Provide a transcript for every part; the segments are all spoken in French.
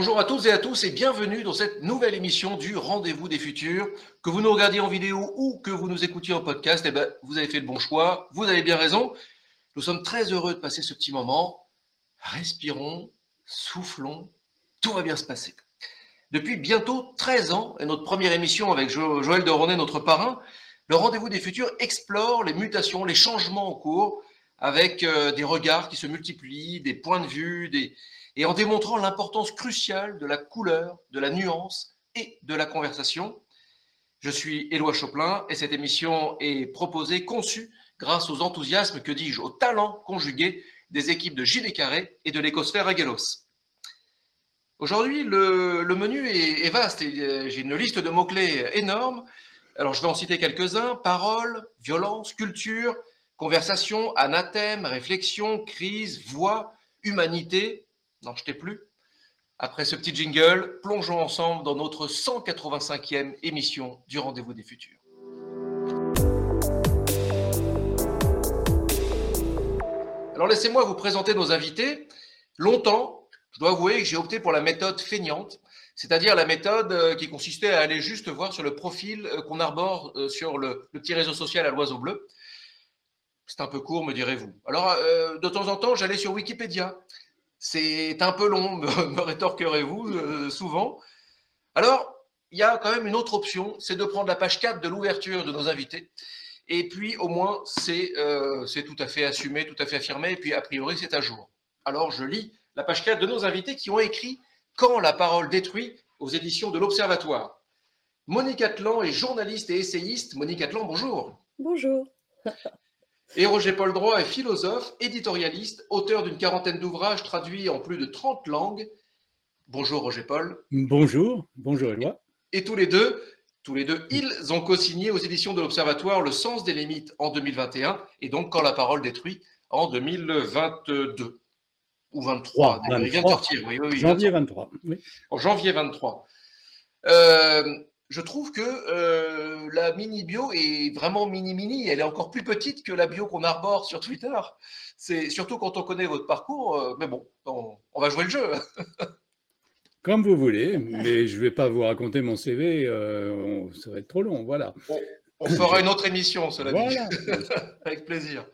Bonjour à toutes et à tous et bienvenue dans cette nouvelle émission du Rendez-vous des Futurs. Que vous nous regardiez en vidéo ou que vous nous écoutiez en podcast, eh ben, vous avez fait le bon choix, vous avez bien raison. Nous sommes très heureux de passer ce petit moment. Respirons, soufflons, tout va bien se passer. Depuis bientôt 13 ans, et notre première émission avec Joël de Ronet, notre parrain, le Rendez-vous des Futurs explore les mutations, les changements en cours avec euh, des regards qui se multiplient, des points de vue, des... et en démontrant l'importance cruciale de la couleur, de la nuance et de la conversation. Je suis Éloi Choplin et cette émission est proposée, conçue grâce aux enthousiasmes, que dis-je, au talent conjugué des équipes de Gilles Carré et de l'écosphère Aguelos. Aujourd'hui, le, menu est, est vaste et euh, j'ai une liste de mots-clés énorme. Alors, je vais en citer quelques-uns. Parole, violence, culture, Conversation, anathème, réflexion, crise, voix, humanité. Non, je t'ai plus. Après ce petit jingle, plongeons ensemble dans notre 185e émission du Rendez-vous des Futurs. Alors laissez-moi vous présenter nos invités. Longtemps, je dois avouer que j'ai opté pour la méthode feignante, c'est-à-dire la méthode euh, qui consistait à aller juste voir sur le profil euh, qu'on arbore euh, sur le, petit réseau social à l'oiseau bleu. C'est un peu court, me direz-vous. Alors, de temps en temps, j'allais sur Wikipédia. C'est un peu long, me, rétorquerez-vous euh, souvent. Alors, il y a quand même une autre option, c'est de prendre la page 4 de l'ouverture de nos invités. Et puis, au moins, euh, c'est tout à fait assumé, tout à fait affirmé. Et puis, a priori, c'est à jour. Alors, je lis la page 4 de nos invités qui ont écrit Quand la parole détruit aux éditions de l'Observatoire. Monique Atlan est journaliste et essayiste. Monique Atlan, bonjour. Bonjour. Et Roger Paul Droit est philosophe, éditorialiste, auteur d'une quarantaine d'ouvrages traduits en plus de 30 langues. Bonjour Roger Paul. Bonjour, bonjour Éloi. Et tous les deux, tous les deux, ils ont co-signé aux éditions de l'Observatoire Le sens des limites en 2021 et donc Quand la parole détruit en 2022 ou 23. 23. Il vient de sortir, oui, oui, janvier 23. Oui. En janvier 23. Euh, je trouve que euh, la mini bio est vraiment mini mini. Elle est encore plus petite que la bio qu'on arbore sur Twitter. C'est surtout quand on connaît votre parcours. Euh, mais bon, on, va jouer le jeu. Comme vous voulez, mais je ne vais pas vous raconter mon CV. Euh, ça va être trop long. Voilà. On, fera une autre émission, cela dit. Avec plaisir.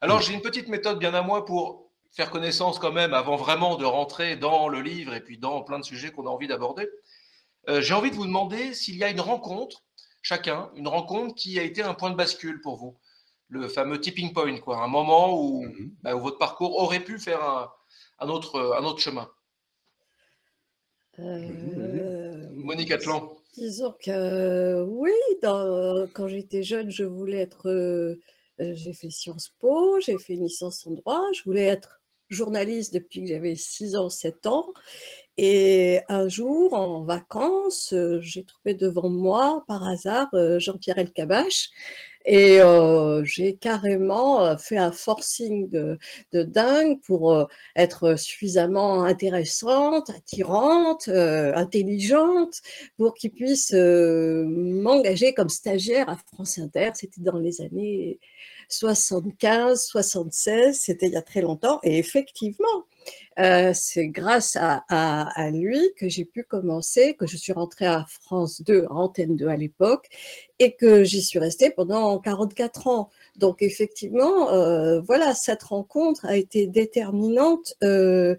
Alors j'ai une petite méthode bien à moi pour faire connaissance quand même avant vraiment de rentrer dans le livre et puis dans plein de sujets qu'on a envie d'aborder. Euh, j'ai envie de vous demander s'il y a une rencontre, chacun, une rencontre qui a été un point de bascule pour vous, le fameux tipping point, quoi, un moment où, mhm. bah, votre parcours aurait pu faire un, autre, un autre chemin. Euh, Monique Atlan. Disons que oui, quand j'étais jeune, je voulais être. Euh, j'ai fait Sciences Po, j'ai fait une licence en droit, je voulais être journaliste depuis que j'avais 6 ans, 7 ans. Et un jour, en vacances, euh, j'ai trouvé devant moi, par hasard, euh, Jean-Pierre Elkabach. Et euh, j'ai carrément fait un forcing de, de dingue pour être suffisamment intéressante, attirante, intelligente, pour qu'il puisse m'engager comme stagiaire à France Inter. C'était dans les années 75, 76, c'était il y a très longtemps. Et effectivement, euh, c'est grâce à, lui que j'ai pu commencer, que je suis rentrée à France 2, Antenne 2 à l'époque, et que j'y suis restée pendant 44 ans. Donc effectivement, euh, voilà, cette rencontre a été déterminante euh,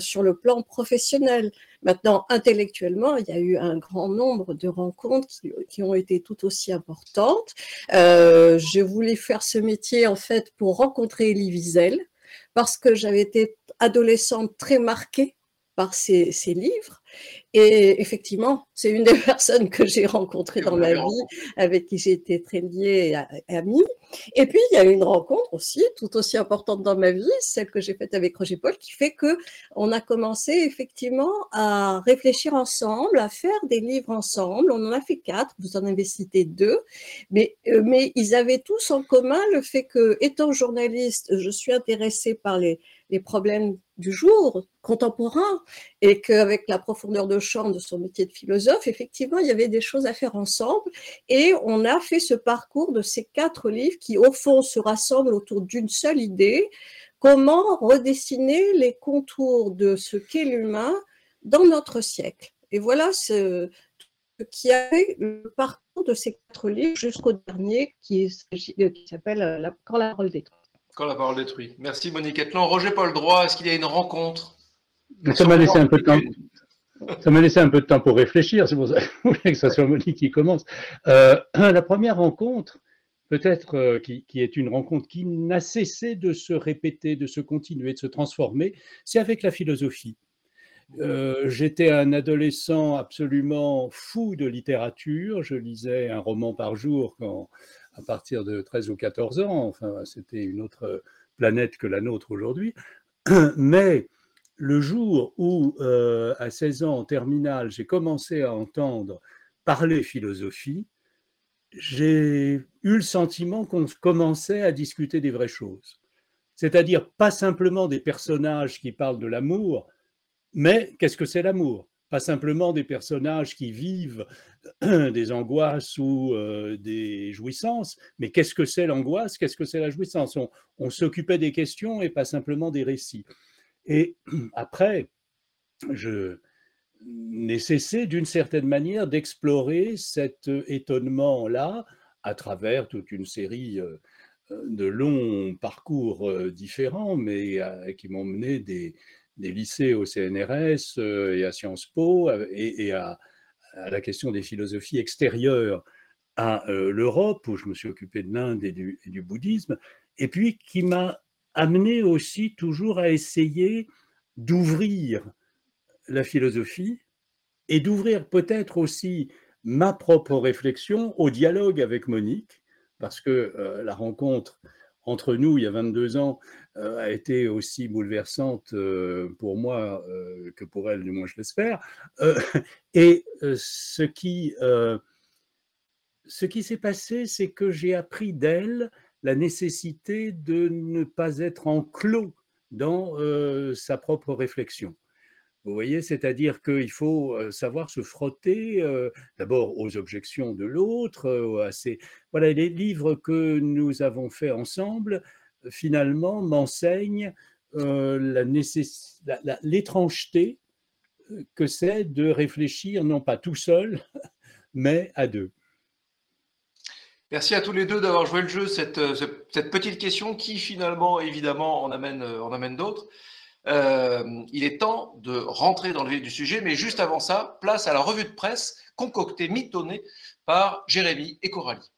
sur le plan professionnel. Maintenant, intellectuellement, il y a eu un grand nombre de rencontres qui, ont été tout aussi importantes. je voulais faire ce métier en fait pour rencontrer Elie Wiesel, parce que j'avais été adolescente très marquée par ces, livres. Et effectivement, c'est une des personnes que j'ai rencontrées dans ma vie, avec qui j'ai été très liée et amie. Et puis, il y a une rencontre aussi, tout aussi importante dans ma vie, celle que j'ai faite avec Roger Paul, qui fait que on a commencé effectivement à réfléchir ensemble, à faire des livres ensemble. On en a fait quatre, vous en avez cité deux, mais, euh, mais ils avaient tous en commun le fait que, étant journaliste, je suis intéressée par les, les problèmes du jour contemporain et qu'avec la profondeur de champ de son métier de philosophe, effectivement, il y avait des choses à faire ensemble et on a fait ce parcours de ces quatre livres qui, au fond, se rassemblent autour d'une seule idée, comment redessiner les contours de ce qu'est l'humain dans notre siècle. Et voilà ce, qui a fait le parcours de ces quatre livres jusqu'au dernier qui, qui s'appelle Quand la parole détruit. Quand la parole détruit. Merci Monique Atlan. Roger Paul Droit, est-ce qu'il y a une rencontre? Ça m'a laissé un peu de temps. Ça m'a laissé un peu de temps pour réfléchir, c'est pour ça que ce soit Monique qui commence. Euh, la première rencontre, peut-être euh, qui, est une rencontre qui n'a cessé de se répéter, de se continuer, de se transformer, c'est avec la philosophie. Euh, j'étais un adolescent absolument fou de littérature. Je lisais un roman par jour quand, à partir de 13 ou 14 ans. Enfin, c'était une autre planète que la nôtre aujourd'hui. Mais le jour où, euh, à 16 ans, en terminale, j'ai commencé à entendre parler philosophie, j'ai eu le sentiment qu'on commençait à discuter des vraies choses. C'est-à-dire pas simplement des personnages qui parlent de l'amour, mais qu'est-ce que c'est l'amour? Pas simplement des personnages qui vivent des angoisses ou euh, des jouissances, mais qu'est-ce que c'est l'angoisse? Qu'est-ce que c'est la jouissance? On s'occupait des questions et pas simplement des récits. Et après, je n'ai cessé d'une certaine manière d'explorer cet étonnement-là à travers toute une série euh, de longs parcours euh, différents, mais euh, qui m'ont mené des, lycées au CNRS et à Sciences Po et, à, la question des philosophies extérieures à l'Europe, où je me suis occupé de l'Inde et du, bouddhisme, et puis qui m'a amené aussi toujours à essayer d'ouvrir la philosophie et d'ouvrir peut-être aussi ma propre réflexion au dialogue avec Monique, parce que euh, la rencontre entre nous il y a 22 ans euh, a été aussi bouleversante euh, pour moi que pour elle, du moins je l'espère. et ce qui, ce qui s'est passé, c'est que j'ai appris d'elle la nécessité de ne pas être enclos dans euh, sa propre réflexion. Vous voyez, c'est-à-dire qu'il faut euh, savoir se frotter euh, d'abord aux objections de l'autre, à Voilà, les livres que nous avons faits ensemble, finalement, m'enseignent l'étrangeté que c'est de réfléchir non pas tout seul, mais à deux. Merci à tous les deux d'avoir joué le jeu, cette, euh, petite question qui finalement, évidemment, en amène, euh, en amène d'autres. Euh, il est temps de rentrer dans le vif du sujet, mais juste avant ça, place à la revue de presse concoctée, mitonnée par Jérémy et Coralie.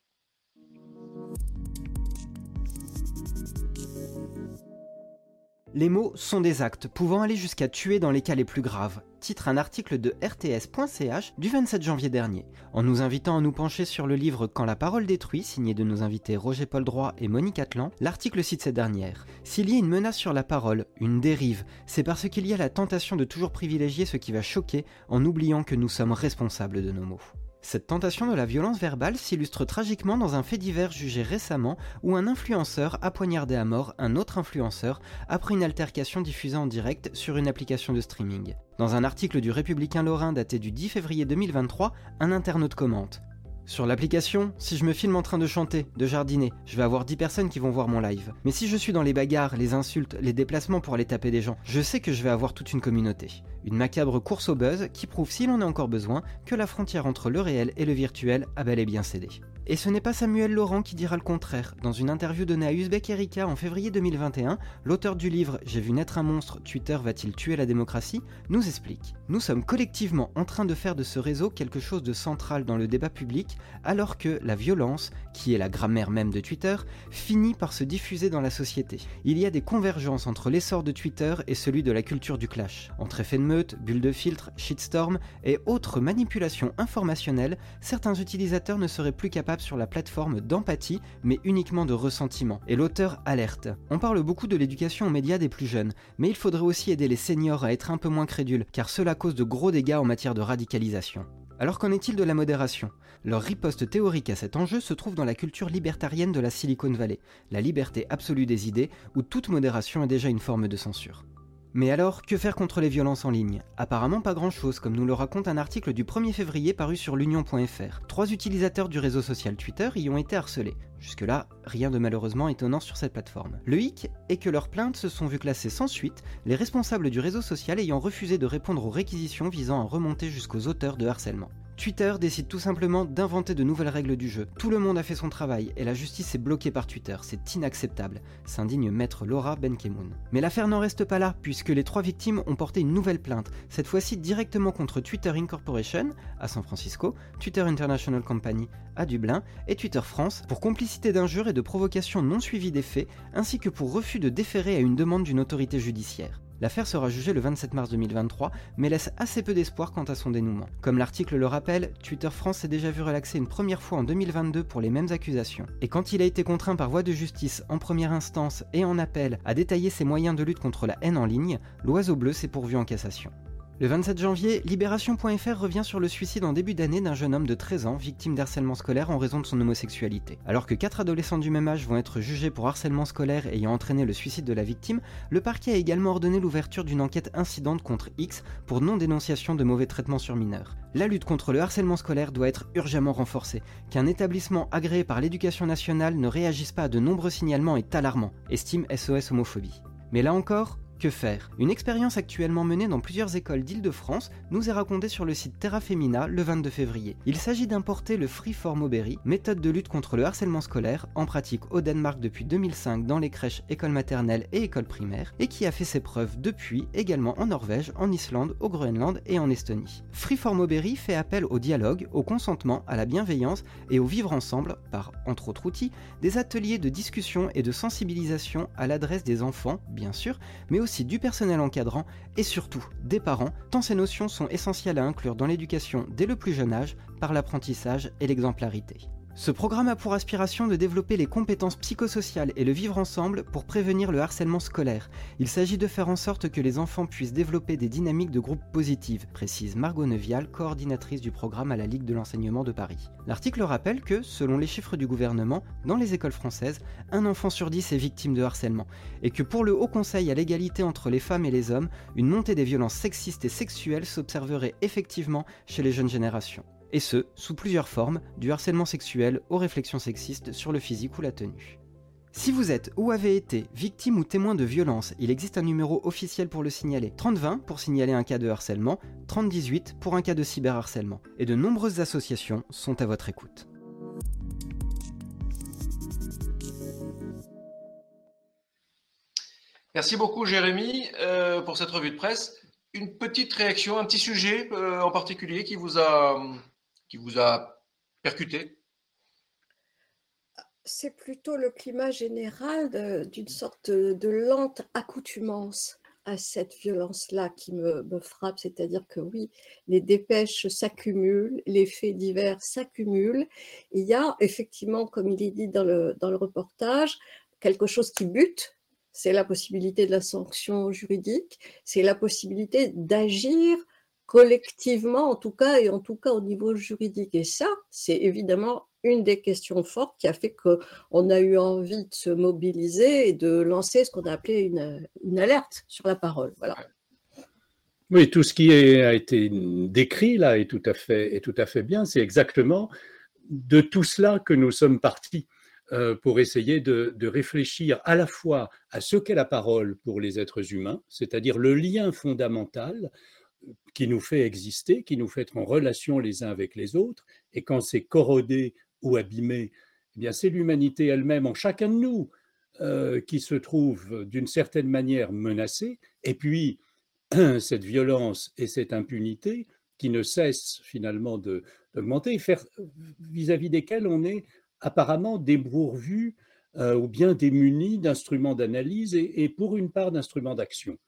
Les mots sont des actes pouvant aller jusqu'à tuer dans les cas les plus graves, titre un article de rts.ch du 27 janvier dernier. En nous invitant à nous pencher sur le livre Quand la parole détruit, signé de nos invités Roger Paul Droit et Monique Atlan, l'article cite cette dernière. S'il y a une menace sur la parole, une dérive, c'est parce qu'il y a la tentation de toujours privilégier ce qui va choquer en oubliant que nous sommes responsables de nos mots. Cette tentation de la violence verbale s'illustre tragiquement dans un fait divers jugé récemment où un influenceur a poignardé à mort un autre influenceur après une altercation diffusée en direct sur une application de streaming. Dans un article du Républicain Lorrain daté du 10 février 2023, un internaute commente sur l'application, si je me filme en train de chanter, de jardiner, je vais avoir 10 personnes qui vont voir mon live. Mais si je suis dans les bagarres, les insultes, les déplacements pour aller taper des gens, je sais que je vais avoir toute une communauté. Une macabre course au buzz qui prouve, s'il en a encore besoin, que la frontière entre le réel et le virtuel a bel et bien cédé. Et ce n'est pas Samuel Laurent qui dira le contraire. Dans une interview donnée à Uzbek Erika en février 2021, l'auteur du livre J'ai vu naître un monstre, Twitter va-t-il tuer la démocratie? nous explique. Nous sommes collectivement en train de faire de ce réseau quelque chose de central dans le débat public, alors que la violence, qui est la grammaire même de Twitter, finit par se diffuser dans la société. Il y a des convergences entre l'essor de Twitter et celui de la culture du clash. Entre effets de meute, bulles de filtre, shitstorm et autres manipulations informationnelles, certains utilisateurs ne seraient plus capables sur la plateforme d'empathie, mais uniquement de ressentiment. Et l'auteur alerte. On parle beaucoup de l'éducation aux médias des plus jeunes, mais il faudrait aussi aider les seniors à être un peu moins crédules, car cela cause de gros dégâts en matière de radicalisation. Alors qu'en est-il de la modération? Leur riposte théorique à cet enjeu se trouve dans la culture libertarienne de la Silicon Valley, la liberté absolue des idées, où toute modération est déjà une forme de censure. Mais alors, que faire contre les violences en ligne? Apparemment pas grand-chose, comme nous le raconte un article du 1er février paru sur l'union.fr. Trois utilisateurs du réseau social Twitter y ont été harcelés. Jusque-là, rien de malheureusement étonnant sur cette plateforme. Le hic est que leurs plaintes se sont vues classées sans suite, les responsables du réseau social ayant refusé de répondre aux réquisitions visant à remonter jusqu'aux auteurs de harcèlement. Twitter décide tout simplement d'inventer de nouvelles règles du jeu. Tout le monde a fait son travail et la justice est bloquée par Twitter. C'est inacceptable, s'indigne maître Laura Benkemoun. Mais l'affaire n'en reste pas là, puisque les trois victimes ont porté une nouvelle plainte, cette fois-ci directement contre Twitter Incorporation à San Francisco, Twitter International Company à Dublin et Twitter France pour complicité d'injures et de provocation non suivies des faits, ainsi que pour refus de déférer à une demande d'une autorité judiciaire. L'affaire sera jugée le 27 mars 2023, mais laisse assez peu d'espoir quant à son dénouement. Comme l'article le rappelle, Twitter France s'est déjà vu relaxer une première fois en 2022 pour les mêmes accusations. Et quand il a été contraint par voie de justice en première instance et en appel à détailler ses moyens de lutte contre la haine en ligne, l'oiseau bleu s'est pourvu en cassation. Le 27 janvier, Libération.fr revient sur le suicide en début d'année d'un jeune homme de 13 ans victime d'harcèlement scolaire en raison de son homosexualité. Alors que 4 adolescents du même âge vont être jugés pour harcèlement scolaire ayant entraîné le suicide de la victime, le parquet a également ordonné l'ouverture d'une enquête incidente contre X pour non-dénonciation de mauvais traitements sur mineurs. La lutte contre le harcèlement scolaire doit être urgemment renforcée. Qu'un établissement agréé par l'éducation nationale ne réagisse pas à de nombreux signalements est alarmant, estime SOS Homophobie. Mais là encore, que faire? Une expérience actuellement menée dans plusieurs écoles d'Île-de-France nous est racontée sur le site Terra Femina le 22 février. Il s'agit d'importer le Freeform Oberry, méthode de lutte contre le harcèlement scolaire, en pratique au Danemark depuis 2005 dans les crèches, écoles maternelles et écoles primaires, et qui a fait ses preuves depuis également en Norvège, en Islande, au Groenland et en Estonie. Freeform fait appel au dialogue, au consentement, à la bienveillance et au vivre ensemble, par entre autres outils, des ateliers de discussion et de sensibilisation à l'adresse des enfants, bien sûr, mais aussi du personnel encadrant et surtout des parents, tant ces notions sont essentielles à inclure dans l'éducation dès le plus jeune âge par l'apprentissage et l'exemplarité. Ce programme a pour aspiration de développer les compétences psychosociales et le vivre ensemble pour prévenir le harcèlement scolaire. Il s'agit de faire en sorte que les enfants puissent développer des dynamiques de groupe positives, précise Margot Nevial, coordinatrice du programme à la Ligue de l'enseignement de Paris. L'article rappelle que, selon les chiffres du gouvernement, dans les écoles françaises, un enfant sur dix est victime de harcèlement, et que pour le Haut Conseil à l'égalité entre les femmes et les hommes, une montée des violences sexistes et sexuelles s'observerait effectivement chez les jeunes générations et ce, sous plusieurs formes, du harcèlement sexuel aux réflexions sexistes sur le physique ou la tenue. Si vous êtes ou avez été victime ou témoin de violence, il existe un numéro officiel pour le signaler. 3020 pour signaler un cas de harcèlement, 3018 pour un cas de cyberharcèlement. Et de nombreuses associations sont à votre écoute. Merci beaucoup Jérémy euh, pour cette revue de presse. Une petite réaction, un petit sujet euh, en particulier qui vous a vous a percuté? C'est plutôt le climat général d'une sorte de, lente accoutumance à cette violence-là qui me, frappe, c'est-à-dire que oui, les dépêches s'accumulent, les faits divers s'accumulent. Il y a effectivement, comme il est dit dans le, dans le reportage, quelque chose qui bute, c'est la possibilité de la sanction juridique, c'est la possibilité d'agir collectivement en tout cas, et en tout cas au niveau juridique. Et ça, c'est évidemment une des questions fortes qui a fait qu'on a eu envie de se mobiliser et de lancer ce qu'on a appelé une, alerte sur la parole. Voilà. Oui, tout ce qui a été décrit là est tout à fait, est tout à fait bien. C'est exactement de tout cela que nous sommes partis euh, pour essayer de, de, réfléchir à la fois à ce qu'est la parole pour les êtres humains, c'est-à-dire le lien fondamental qui nous fait exister, qui nous fait être en relation les uns avec les autres. Et quand c'est corrodé ou abîmé, eh bien c'est l'humanité elle-même en chacun de nous euh, qui se trouve d'une certaine manière menacée. Et puis cette violence et cette impunité qui ne cessent finalement d'augmenter, vis-à-vis desquelles on est apparemment dépourvu euh, ou bien démuni d'instruments d'analyse et, pour une part d'instruments d'action.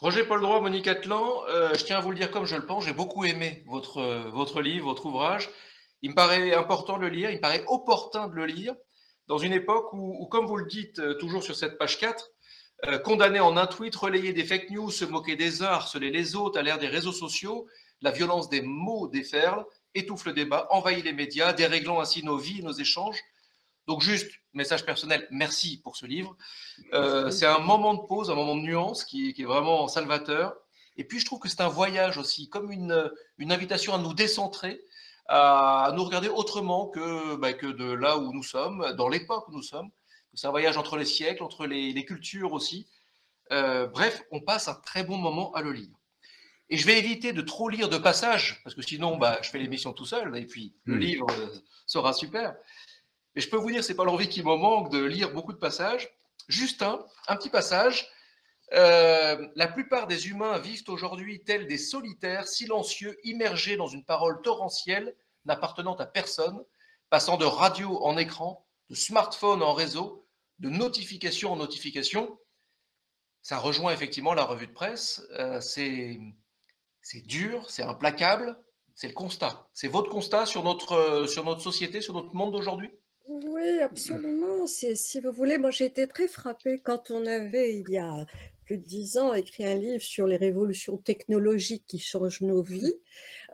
Roger Paul Droit, Monique Atlan, euh, je tiens à vous le dire comme je le pense, j'ai beaucoup aimé votre, euh, votre livre, votre ouvrage. Il me paraît important de le lire, il me paraît opportun de le lire, dans une époque où, comme vous le dites euh, toujours sur cette page 4, condamner en un tweet, relayer des fake news, se moquer des uns, harceler les autres à l'ère des réseaux sociaux, la violence des mots déferle, étouffe le débat, envahit les médias, déréglant ainsi nos vies nos échanges. Donc juste, message personnel, merci pour ce livre. Euh, c'est un moment de pause, un moment de nuance qui, est vraiment salvateur. Et puis je trouve que c'est un voyage aussi, comme une, une invitation à nous décentrer, à, nous regarder autrement que, bah, que de là où nous sommes, dans l'époque où nous sommes. C'est un voyage entre les siècles, entre les, les cultures aussi. Euh, bref, on passe un très bon moment à le lire. Et je vais éviter de trop lire de passages, parce que sinon, bah, je fais l'émission tout seul, et puis le hmm. livre euh, sera super. Et je peux vous dire, c'est pas l'envie qui me manque de lire beaucoup de passages. Juste un, petit passage. Euh, la plupart des humains vivent aujourd'hui tels des solitaires, silencieux, immergés dans une parole torrentielle, n'appartenant à personne, passant de radio en écran, de smartphone en réseau, de notification en notification. Ça rejoint effectivement la revue de presse. Euh, c'est dur, c'est implacable, c'est le constat. C'est votre constat sur notre, sur notre société, sur notre monde d'aujourd'hui? Oui, absolument. Si vous voulez, moi j'ai été très frappée quand on avait, il y a plus de dix ans, écrit un livre sur les révolutions technologiques qui changent nos vies.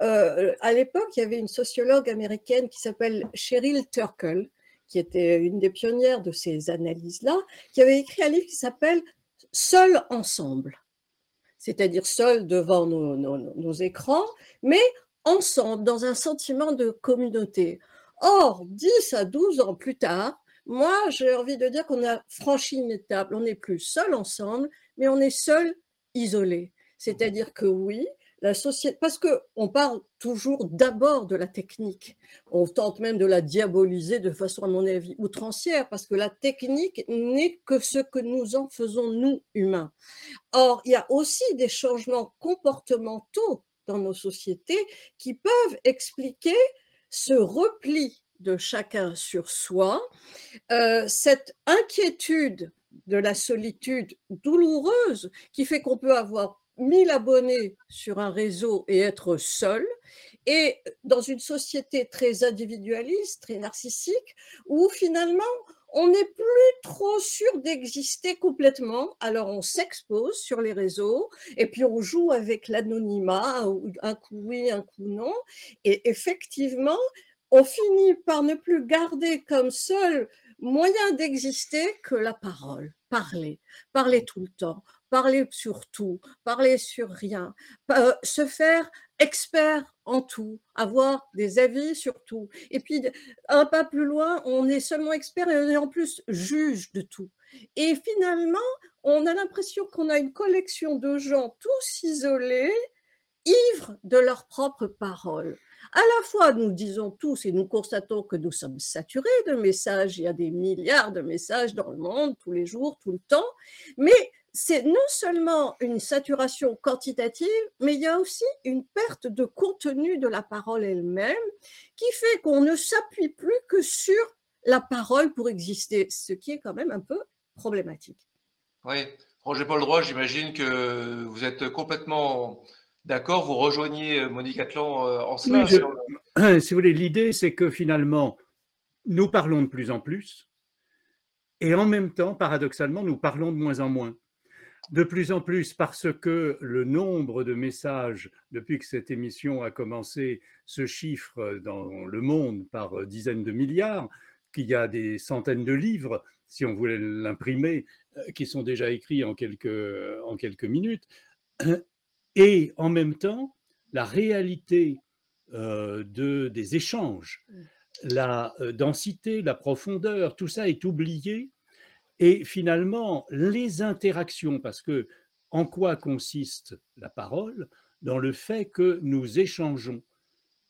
Euh, à l'époque, il y avait une sociologue américaine qui s'appelle Cheryl Turkle, qui était une des pionnières de ces analyses-là, qui avait écrit un livre qui s'appelle Seul ensemble, c'est-à-dire seul devant nos, écrans, mais ensemble, dans un sentiment de communauté. Or, 10 à 12 ans plus tard, moi, j'ai envie de dire qu'on a franchi une étape. On n'est plus seul ensemble, mais on est seul isolé. C'est-à-dire que oui, la société, parce qu'on parle toujours d'abord de la technique. On tente même de la diaboliser de façon, à mon avis, outrancière, parce que la technique n'est que ce que nous en faisons, nous, humains. Or, il y a aussi des changements comportementaux dans nos sociétés qui peuvent expliquer ce repli de chacun sur soi, euh, cette inquiétude de la solitude douloureuse qui fait qu'on peut avoir 1000 abonnés sur un réseau et être seul, et dans une société très individualiste, très narcissique, où finalement on n'est plus trop sûr d'exister complètement, alors on s'expose sur les réseaux et puis on joue avec l'anonymat, un coup oui, un coup non, et effectivement, on finit par ne plus garder comme seul moyen d'exister que la parole, parler, parler tout le temps, parler sur tout, parler sur rien, euh, se faire expert en tout, avoir des avis sur tout. Et puis, un pas plus loin, on est seulement expert et on est en plus juge de tout. Et finalement, on a l'impression qu'on a une collection de gens tous isolés, ivres de leurs propres paroles. À la fois, nous disons tous et nous constatons que nous sommes saturés de messages, il y a des milliards de messages dans le monde tous les jours, tout le temps, mais c'est non seulement une saturation quantitative, mais il y a aussi une perte de contenu de la parole elle-même qui fait qu'on ne s'appuie plus que sur la parole pour exister, ce qui est quand même un peu problématique. Oui, Roger Paul Droit, j'imagine que vous êtes complètement d'accord, vous rejoignez Monique Atlan euh, en cela. Si vous voulez, l'idée, c'est que finalement, nous parlons de plus en plus, et en même temps, paradoxalement, nous parlons de moins en moins de plus en plus parce que le nombre de messages, depuis que cette émission a commencé, se chiffre dans le monde par dizaines de milliards, qu'il y a des centaines de livres, si on voulait l'imprimer, euh, qui sont déjà écrits en quelques, en quelques minutes. Et en même temps, la réalité euh, de, des échanges, la euh, densité, la profondeur, tout ça est oublié et finalement, les interactions, parce que en quoi consiste la parole? Dans le fait que nous échangeons.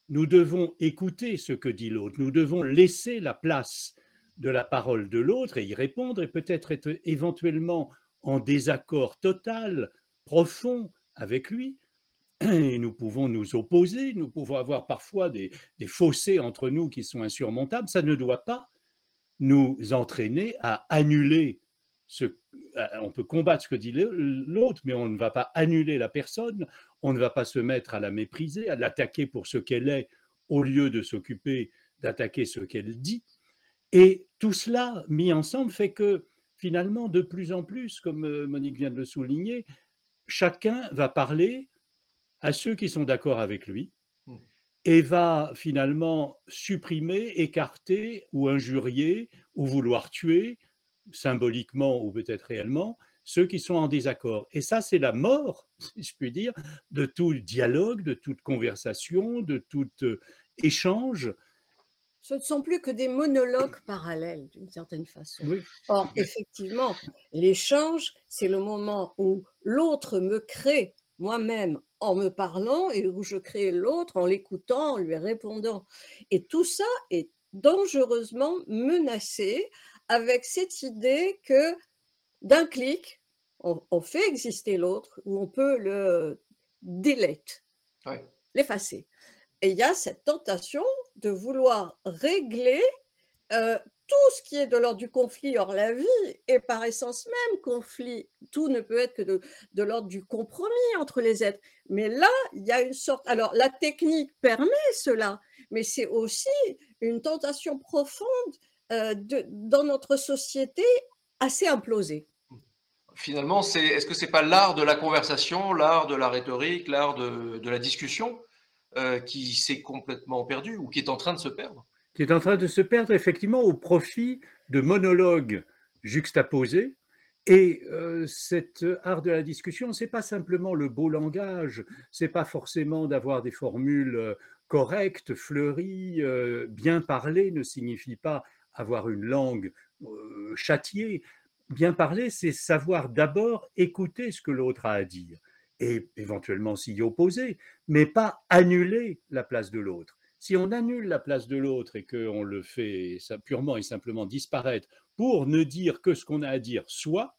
Nous devons écouter ce que dit l'autre, nous devons laisser la place de la parole de l'autre et y répondre et peut-être être éventuellement en désaccord total, profond avec lui. Et nous pouvons nous opposer, nous pouvons avoir parfois des, des fossés entre nous qui sont insurmontables. Ça ne doit pas nous entraîner à annuler ce. Euh, on peut combattre ce que dit l'autre, mais on ne va pas annuler la personne, on ne va pas se mettre à la mépriser, à l'attaquer pour ce qu'elle est, au lieu de s'occuper d'attaquer ce qu'elle dit. Et tout cela mis ensemble fait que finalement, de plus en plus, comme euh, Monique vient de le souligner, chacun va parler à ceux qui sont d'accord avec lui. Et va finalement supprimer, écarter ou injurier ou vouloir tuer, symboliquement ou peut-être réellement, ceux qui sont en désaccord. Et ça, c'est la mort, si je puis dire, de tout dialogue, de toute conversation, de tout euh, échange. Ce ne sont plus que des monologues parallèles, d'une certaine façon. Or, effectivement, l'échange, c'est le moment où l'autre me crée moi-même en me parlant et où je crée l'autre en l'écoutant, en lui répondant. Et tout ça est dangereusement menacé avec cette idée que d'un clic, on, fait exister l'autre ou on peut le delete, l'effacer. Et il y a cette tentation de vouloir régler euh, tout ce qui est de l'ordre du conflit. Or, la vie est par essence même conflit. Tout ne peut être que de, l'ordre du compromis entre les êtres. Mais là, il y a une sorte... Alors, la technique permet cela, mais c'est aussi une tentation profonde euh, dans notre société assez implosée. Finalement, c'est, est-ce que c'est pas l'art de la conversation, l'art de la rhétorique, l'art de, de la discussion euh, qui s'est complètement perdu ou qui est en train de se perdre? Qui est en train de se perdre effectivement au profit de monologues juxtaposés. Et euh, cet art de la discussion, c'est pas simplement le beau langage, c'est pas forcément d'avoir des formules euh, correctes, fleuries, euh, bien parler ne signifie pas avoir une langue châtiée. Bien parler, c'est savoir d'abord écouter ce que l'autre a à dire et éventuellement s'y opposer, mais pas annuler la place de l'autre. Si on annule la place de l'autre et qu'on le fait purement et simplement disparaître pour ne dire que ce qu'on a à dire soit,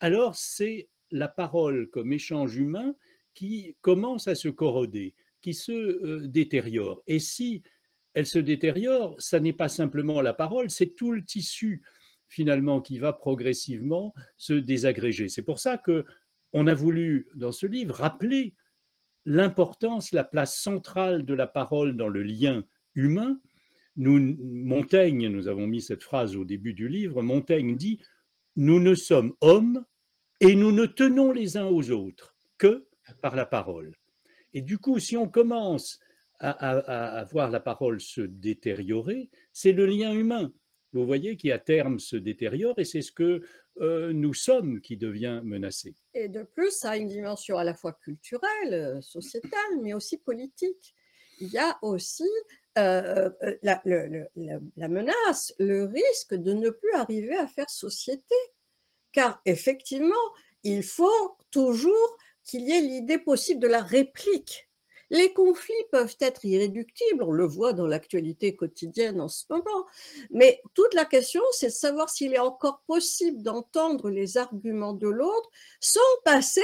alors c'est la parole comme échange humain qui commence à se corroder, qui se euh, détériore. Et si elle se détériore, ça n'est pas simplement la parole, c'est tout le tissu finalement qui va progressivement se désagréger. C'est pour ça que on a voulu dans ce livre rappeler l'importance, la place centrale de la parole dans le lien humain. Nous, Montaigne, nous avons mis cette phrase au début du livre, Montaigne dit, nous ne sommes hommes et nous ne tenons les uns aux autres que par la parole. Et du coup, si on commence à, à voir la parole se détériorer, c'est le lien humain vous voyez, qui à terme se détériore et c'est ce que euh, nous sommes qui devient menacé. Et de plus, ça a une dimension à la fois culturelle, euh, sociétale, mais aussi politique. Il y a aussi euh, la, la, menace, le risque de ne plus arriver à faire société. Car effectivement, il faut toujours qu'il y ait l'idée possible de la réplique les conflits peuvent être irréductibles, on le voit dans l'actualité quotidienne en ce moment, mais toute la question, c'est de savoir s'il est encore possible d'entendre les arguments de l'autre sans passer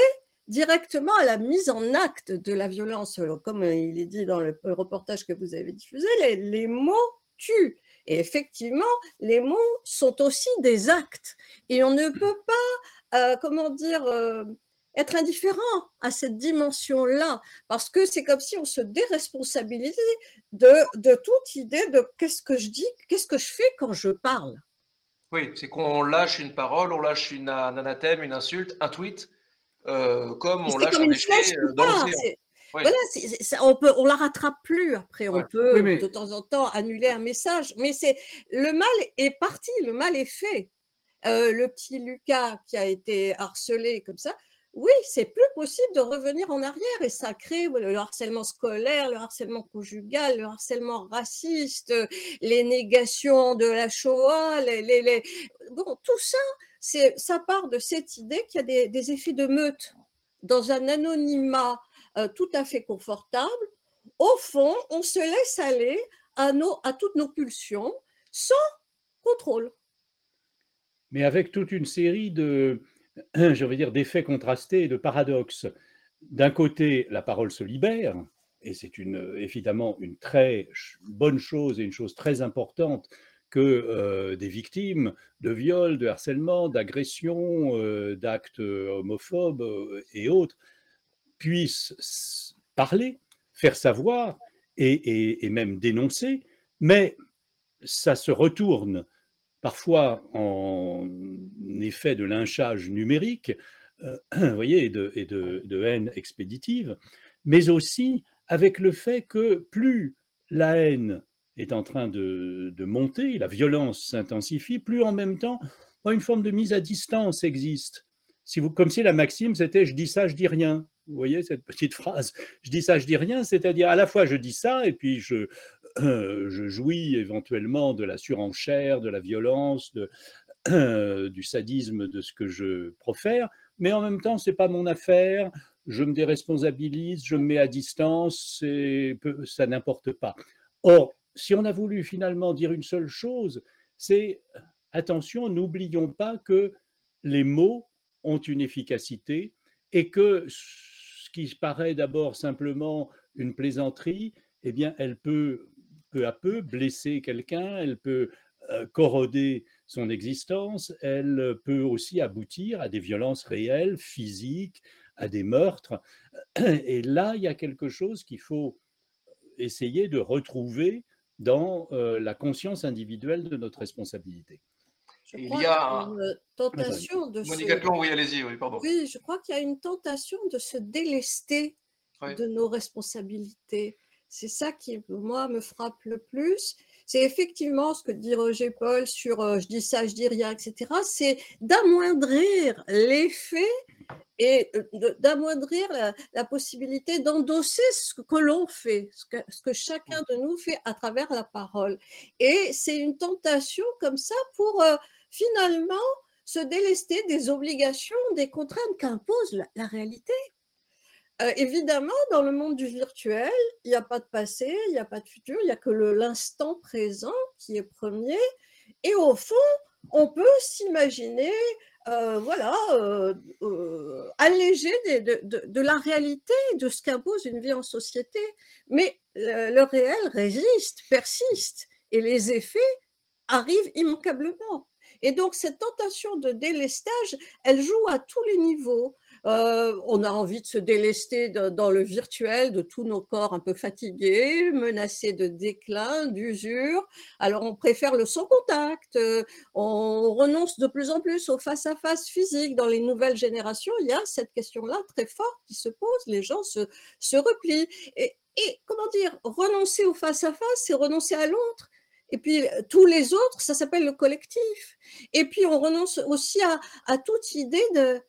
directement à la mise en acte de la violence. Comme il est dit dans le reportage que vous avez diffusé, les, mots tuent. Et effectivement, les mots sont aussi des actes. Et on ne peut pas, euh, comment dire, euh, être indifférent à cette dimension-là, parce que c'est comme si on se déresponsabilisait de, de toute idée de qu'est-ce que je dis, qu'est-ce que je fais quand je parle. Oui, c'est qu'on lâche une parole, on lâche une, un anathème, une insulte, un tweet, euh, comme on lâche un déchet euh, dans. Voilà, on peut, on la rattrape plus après. On peut de temps en temps annuler un message, mais c'est le mal est parti, le mal est fait. Euh, le petit Lucas qui a été harcelé comme ça, oui, c'est plus possible de revenir en arrière et ça crée le harcèlement scolaire, le harcèlement conjugal, le harcèlement raciste, les négations de la Shoah, les, Bon, tout ça, c'est, ça part de cette idée qu'il y a des, effets de meute dans un anonymat euh, tout à fait confortable. Au fond, on se laisse aller à toutes nos pulsions sans contrôle. Mais avec toute une série de, je veux dire, d'effets contrastés et de paradoxes. D'un côté, la parole se libère, et c'est une, évidemment une très bonne chose et une chose très importante que euh, des victimes de viols, de harcèlement, d'agressions, euh, d'actes homophobes euh, et autres puissent parler, faire savoir et, même dénoncer, mais ça se retourne parfois en effet de lynchage numérique, euh, vous voyez, et, de, haine expéditive, mais aussi avec le fait que plus la haine est en train de, monter, la violence s'intensifie, plus en même temps, une forme de mise à distance existe. Comme si la maxime c'était je dis ça, je dis rien. Vous voyez cette petite phrase Je dis ça, je dis rien, c'est-à-dire à la fois je dis ça et puis je, je jouis éventuellement de la surenchère, de la violence, de, du sadisme de ce que je profère, mais en même temps, ce n'est pas mon affaire, je me déresponsabilise, je me mets à distance, ça n'importe pas. Or, si on a voulu finalement dire une seule chose, c'est attention, n'oublions pas que les mots ont une efficacité et que ce qui paraît d'abord simplement une plaisanterie, eh bien, elle peut peu à peu blesser quelqu'un, elle peut euh, corroder son existence, elle peut aussi aboutir à des violences réelles, physiques, à des meurtres. Et là, il y a quelque chose qu'il faut essayer de retrouver dans euh, la conscience individuelle de notre responsabilité. il y a une tentation de se... oui, allez-y, oui, pardon. Oui, je crois qu'il y a une tentation de se délester de nos responsabilités. C'est ça qui, moi, me frappe le plus c'est effectivement ce que dit Roger Paul sur euh, je dis ça, je dis rien, etc. C'est d'amoindrir l'effet et euh, d'amoindrir la, possibilité d'endosser ce que l'on fait, ce que, chacun de nous fait à travers la parole. Et c'est une tentation comme ça pour euh, finalement se délester des obligations, des contraintes qu'impose la réalité. Euh, évidemment, dans le monde du virtuel, il n'y a pas de passé, il n'y a pas de futur, il n'y a que l'instant présent qui est premier. Et au fond, on peut s'imaginer, euh, voilà, euh, allégé de, la réalité, de ce qu'impose une vie en société. Mais le réel résiste, persiste, et les effets arrivent immanquablement. Et donc, cette tentation de délestage, elle joue à tous les niveaux. Euh, on a envie de se délester dans le virtuel de tous nos corps un peu fatigués, menacés de déclin, d'usure. Alors on préfère le sans contact. Euh, on renonce de plus en plus au face-à-face physique. Dans les nouvelles générations, il y a cette question-là très forte qui se pose. Les gens se, se replient. Et, comment dire, renoncer au face-à-face, c'est renoncer à l'autre. Et puis tous les autres, ça s'appelle le collectif. Et puis on renonce aussi à toute idée de,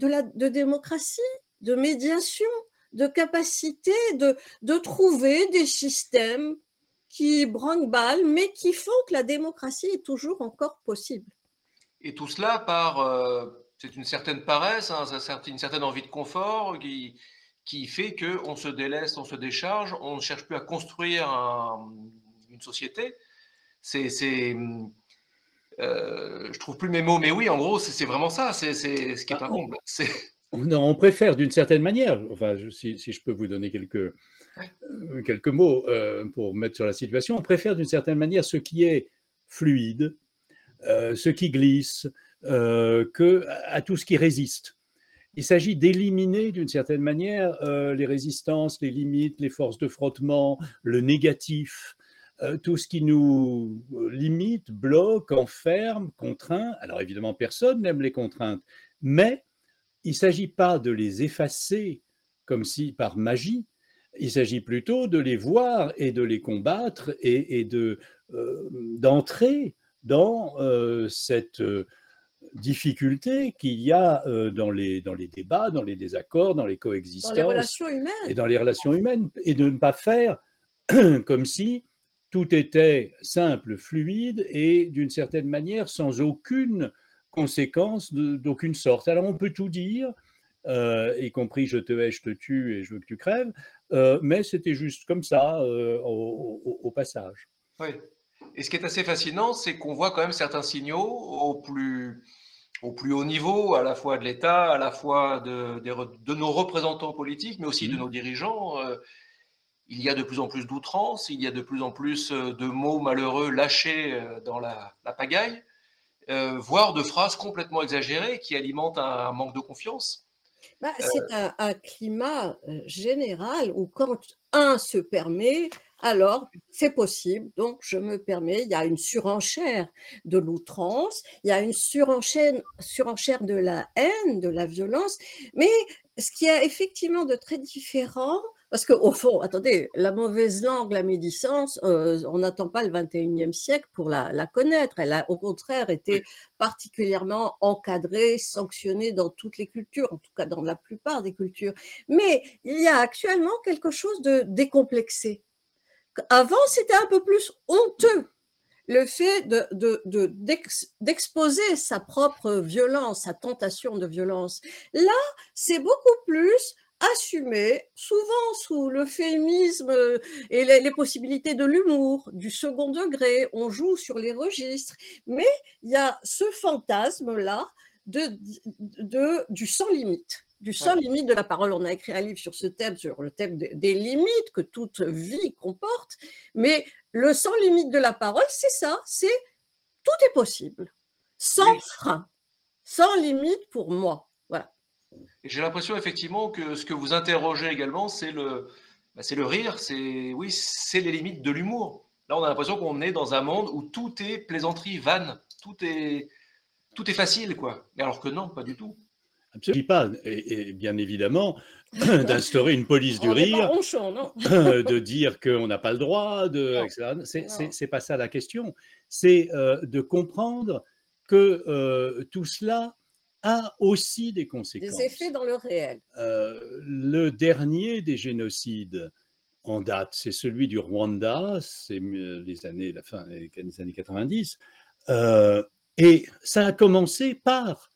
de, la, démocratie, de médiation, de capacité de, de trouver des systèmes qui branquent mais qui font que la démocratie est toujours encore possible. Et tout cela par, euh, c'est une certaine paresse, hein, une certaine envie de confort qui, qui fait qu'on se délaisse, on se décharge, on ne cherche plus à construire une société. C'est, euh, je trouve plus mes mots, mais oui, en gros, c'est vraiment ça, c'est ce qui est un ah, comble. On, préfère d'une certaine manière, enfin, si, je peux vous donner quelques, euh, quelques mots euh, pour mettre sur la situation, on préfère d'une certaine manière ce qui est fluide, ce qui glisse, que à tout ce qui résiste. Il s'agit d'éliminer d'une certaine manière les résistances, les limites, les forces de frottement, le négatif, euh, tout ce qui nous euh, limite, bloque, enferme, contraint. Alors évidemment, personne n'aime les contraintes, mais il ne s'agit pas de les effacer comme si par magie, il s'agit plutôt de les voir et de les combattre et, de euh, d'entrer dans cette difficulté qu'il y a dans, les, dans les débats, dans les désaccords, dans les coexistences. Dans les relations humaines. Et dans les relations humaines. Et de ne pas faire comme si tout était simple, fluide et d'une certaine manière sans aucune conséquence d'aucune sorte. Alors on peut tout dire, euh, y compris je te hais, je te tue et je veux que tu crèves, euh, mais c'était juste comme ça euh, au, passage. Oui. Et ce qui est assez fascinant, c'est qu'on voit quand même certains signaux au plus, au plus haut niveau, à la fois de l'État, à la fois de, de, nos représentants politiques, mais aussi de mmh. nos dirigeants il y a de plus en plus d'outrances, il y a de plus en plus euh, de mots malheureux lâchés euh, dans la, pagaille, euh, voire de phrases complètement exagérées qui alimentent un, manque de confiance. Bah, c'est un, climat général où quand un se permet, alors c'est possible, donc je me permets, il y a une surenchère de l'outrance, il y a une surenchère, surenchère de la haine, de la violence, mais ce qui est effectivement de très différent, Parce qu'au fond, attendez, la mauvaise langue, la médicence, euh, on n'attend pas le 21e siècle pour la, la, connaître. Elle a au contraire été particulièrement encadrée, sanctionnée dans toutes les cultures, en tout cas dans la plupart des cultures. Mais il y a actuellement quelque chose de décomplexé. Avant, c'était un peu plus honteux le fait d'exposer de, de, sa propre violence, sa tentation de violence. Là, c'est beaucoup plus assumé, souvent sous l'euphémisme et les, les, possibilités de l'humour, du second degré, on joue sur les registres, mais il y a ce fantasme-là de, de, du sans limite du sans limite de la parole. On a écrit un livre sur ce thème, sur le thème des limites que toute vie comporte, mais le sans limite de la parole, c'est ça, c'est tout est possible, sans frein, sans limite pour moi. J'ai l'impression effectivement que ce que vous interrogez également, c'est le, bah, c'est le rire, c'est oui, c'est les limites de l'humour. Là, on a l'impression qu'on est dans un monde où tout est plaisanterie, vanne, tout est, tout est facile, quoi. Mais alors que non, pas du tout. Absolument pas. Et, bien évidemment, d'instaurer une police du rire, de dire qu'on n'a pas le droit, de, etc. C'est pas ça la question. C'est euh, de comprendre que euh, tout cela a aussi des conséquences. Des effets dans le réel. Euh, le dernier des génocides en date, c'est celui du Rwanda, c'est les années, la fin des années 90. et ça a commencé par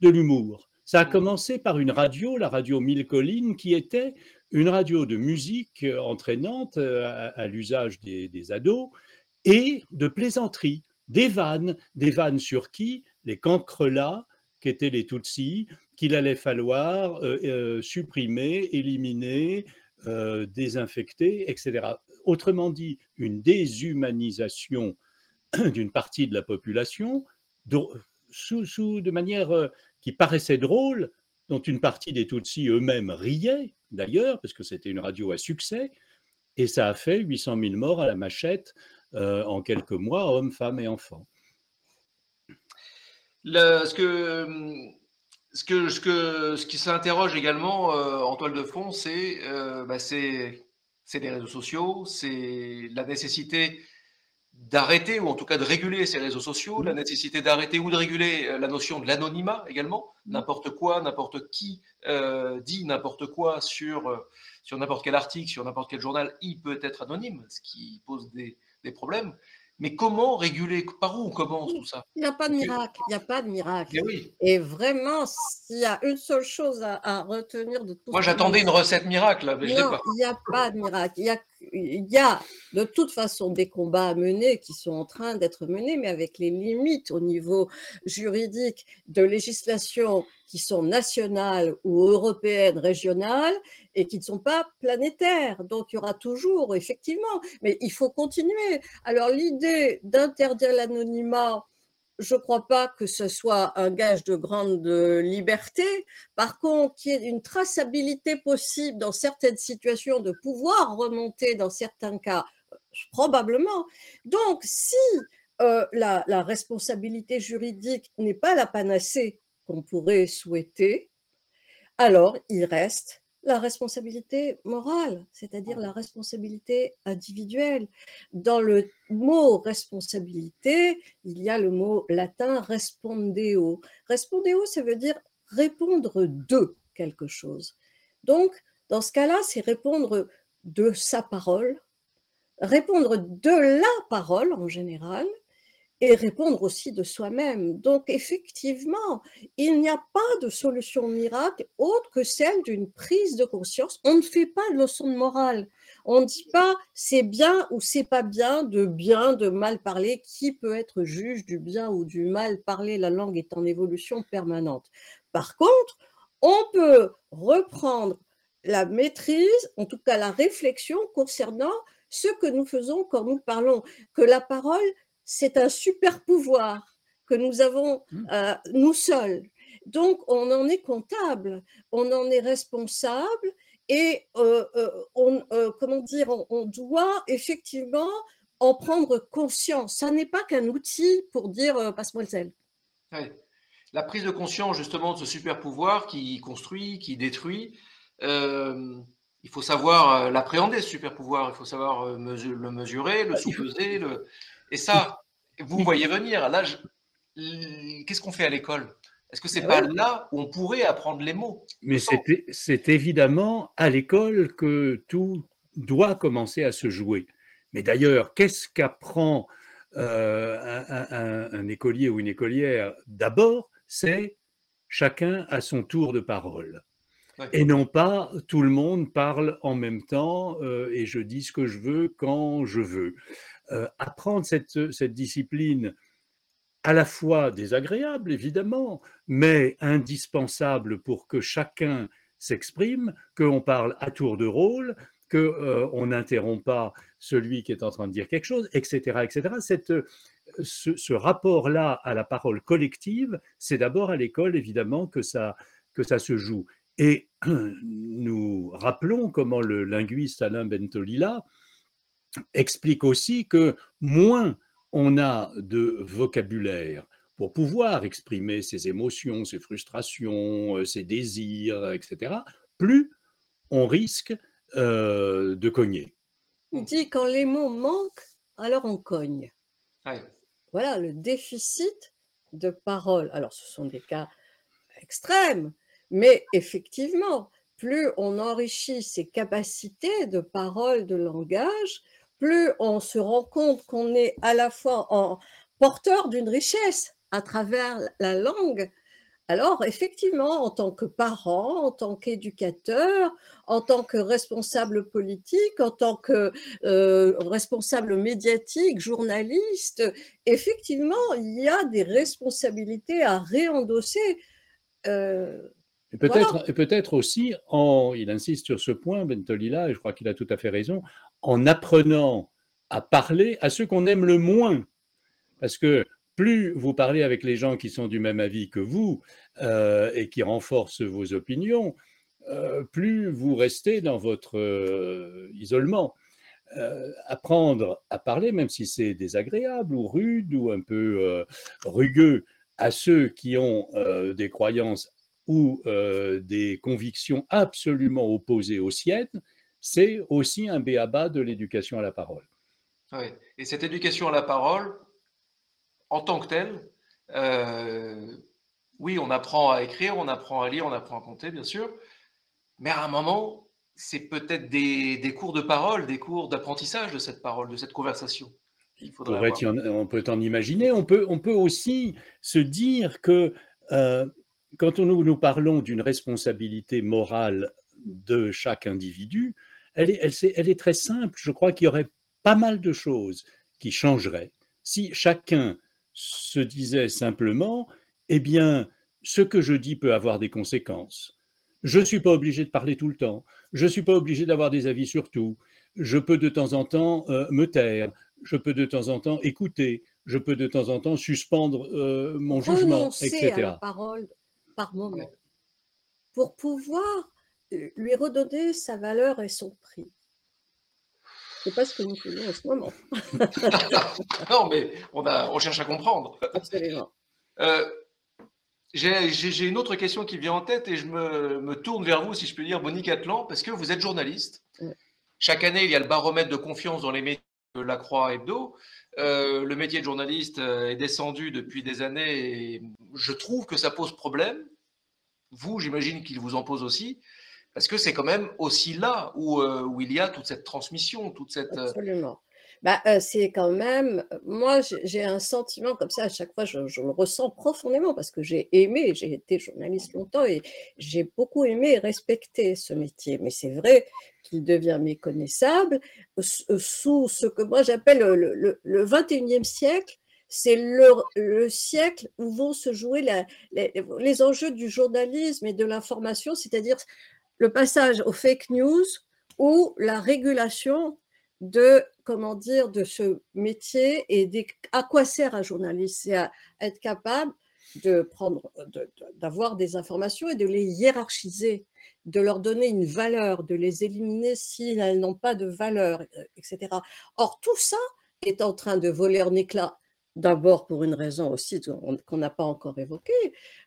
de l'humour ça a commencé par une radio, la radio Mille Collines, qui était une radio de musique euh, entraînante euh, à, l'usage des, ados et de plaisanterie, des vannes, des vannes sur qui? Les cancrelats, qui étaient les Tutsis, qu'il allait falloir euh, supprimer, éliminer, désinfecter, etc. Autrement dit, une déshumanisation d'une partie de la population de manière qui paraissait drôle, dont une partie des Tutsis eux-mêmes riaient, d'ailleurs, parce que c'était une radio à succès, et ça a fait 800 000 morts à la machette euh, en quelques mois, hommes, femmes et enfants. Ce, que, ce, que, ce, que, ce qui s'interroge également euh, en toile de fond, c'est euh, bah, les réseaux sociaux, c'est la nécessité d'arrêter ou en tout cas de réguler ces réseaux sociaux, la mmh. nécessité d'arrêter ou de réguler euh, la notion de l'anonymat également. Mmh. N'importe quoi, n'importe qui euh, dit n'importe quoi sur, euh, sur n'importe quel article, sur n'importe quel journal, il peut être anonyme, ce qui pose des, des problèmes. Mais comment réguler? Par où? On commence tout ça? Il n'y a pas de miracle. Il n'y a pas de miracle. Et vraiment, s'il y a une seule chose à, retenir de tout Moi, j'attendais une recette miracle. Mais non, il n'y a pas de miracle. Il y a, il y a de toute façon des combats à mener qui sont en train d'être menés, mais avec les limites au niveau juridique de législation qui sont nationales ou européennes, régionales, et qui ne sont pas planétaires. Donc, il y aura toujours, effectivement, mais il faut continuer. Alors, l'idée d'interdire l'anonymat, je ne crois pas que ce soit un gage de grande liberté. Par contre, qu'il y ait une traçabilité possible dans certaines situations, de pouvoir remonter dans certains cas, probablement. Donc, si euh, la responsabilité juridique n'est pas la panacée qu'on pourrait souhaiter, alors il reste la responsabilité morale, c'est-à-dire la responsabilité individuelle. Dans le mot responsabilité, il y a le mot latin respondeo. Respondeo, ça veut dire répondre de quelque chose. Donc, dans ce cas-là, c'est répondre de sa parole, répondre de la parole en général, et répondre aussi de soi-même. Donc effectivement, il n'y a pas de solution miracle autre que celle d'une prise de conscience. On ne fait pas de leçon de morale. On ne dit pas c'est bien ou c'est pas bien de bien, de mal parler. Qui peut être juge du bien ou du mal parler? La langue est en évolution permanente. Par contre, on peut reprendre la maîtrise, en tout cas la réflexion concernant ce que nous faisons quand nous parlons, que la parole c'est un super pouvoir que nous avons mmh. euh, nous seuls. Donc, on en est comptable, on en est responsable et euh, euh, on, comment dire, on, doit effectivement en prendre conscience. Ça n'est pas qu'un outil pour dire passe-moi le sel. La prise de conscience justement de ce super pouvoir qui construit, qui détruit, il faut savoir l'appréhender, ce super pouvoir. Il faut savoir le mesurer, le sous-peser. Le... Et ça, vous voyez venir. Là, qu'est-ce qu'on fait à l'école? Est-ce que c'est n'est bah pas là où on pourrait apprendre les mots? Mais c'est évidemment à l'école que tout doit commencer à se jouer. Mais d'ailleurs, qu'est-ce qu'apprend euh, un, écolier ou une écolière? D'abord, c'est chacun à son tour de parole. Et non pas tout le monde parle en même temps euh, et je dis ce que je veux quand je veux. Euh, apprendre cette, discipline à la fois désagréable, évidemment, mais indispensable pour que chacun s'exprime, qu'on parle à tour de rôle, qu'on euh, n'interrompt pas celui qui est en train de dire quelque chose, etc. etc. Ce, rapport-là à la parole collective, c'est d'abord à l'école, évidemment, que ça, que ça se joue. Et nous rappelons comment le linguiste Alain Bentolila explique aussi que moins on a de vocabulaire pour pouvoir exprimer ses émotions, ses frustrations, euh, ses désirs, etc., plus on risque euh, de cogner. Il dit quand les mots manquent, alors on cogne. Voilà le déficit de parole. Alors ce sont des cas extrêmes, mais effectivement, plus on enrichit ses capacités de parole, de langage, plus on se rend compte qu'on est à la fois en porteur d'une richesse à travers la langue, alors effectivement, en tant que parent, en tant qu'éducateur, en tant que responsable politique, en tant que euh, responsable médiatique, journaliste, effectivement, il y a des responsabilités à réendosser. Euh, et peut-être peut aussi, en, il insiste sur ce point, Bentolila, et je crois qu'il a tout à fait raison, en apprenant à parler à ceux qu'on aime le moins. Parce que plus vous parlez avec les gens qui sont du même avis que vous euh, et qui renforcent vos opinions, euh, plus vous restez dans votre euh, isolement. apprendre à parler, même si c'est désagréable ou rude ou un peu rugueux, à ceux qui ont des croyances ou des convictions absolument opposées aux siennes, c'est aussi un béaba de l'éducation à la parole. Oui. Et cette éducation à la parole, en tant que telle, euh, oui, on apprend à écrire, on apprend à lire, on apprend à compter, bien sûr, mais à un moment, c'est peut-être des, cours de parole, des cours d'apprentissage de cette parole, de cette conversation. on peut en imaginer. On peut, on peut aussi se dire que euh, quand nous, nous parlons d'une responsabilité morale de chaque individu, elle est, très simple. Je crois qu'il y aurait pas mal de choses qui changeraient si chacun se disait simplement, eh bien, ce que je dis peut avoir des conséquences. Je ne suis pas obligé de parler tout le temps. Je ne suis pas obligé d'avoir des avis sur tout. Je peux de temps en temps euh, me taire. Je peux de temps en temps écouter. Je peux de temps en temps suspendre euh, mon jugement, etc. À la parole par moment. Pour pouvoir lui redonner sa valeur et son prix. C'est pas ce que nous faisons en ce moment. non, mais on, a, on cherche à comprendre. Absolument. Euh, j'ai une autre question qui vient en tête et je me, me, tourne vers vous, si je peux dire, Monique Atlan, parce que vous êtes journaliste. Chaque année, il y a le baromètre de confiance dans les médias de La Croix Hebdo. Euh, le métier de journaliste euh, est descendu depuis des années et je trouve que ça pose problème. Vous, j'imagine qu'il vous en pose aussi. Parce que c'est quand même aussi là où, euh, où, il y a toute cette transmission, toute cette... Euh, Absolument. Bah, euh, c'est quand même, moi j'ai un sentiment comme ça, à chaque fois je, le ressens profondément parce que j'ai aimé, j'ai été journaliste longtemps et j'ai beaucoup aimé et respecté ce métier. Mais c'est vrai qu'il devient méconnaissable sous ce que moi j'appelle le, le, 21e siècle. C'est le, le, siècle où vont se jouer la, les enjeux du journalisme et de l'information, c'est-à-dire le passage aux fake news ou la régulation de comment de ce métier et à quoi sert un journaliste? C'est à être capable de prendre, d'avoir des informations et de les hiérarchiser, de leur donner une valeur, de les éliminer si elles n'ont pas de valeur, etc. Or tout ça est en train de voler en éclats D'abord pour une raison aussi qu'on n'a pas encore évoquée,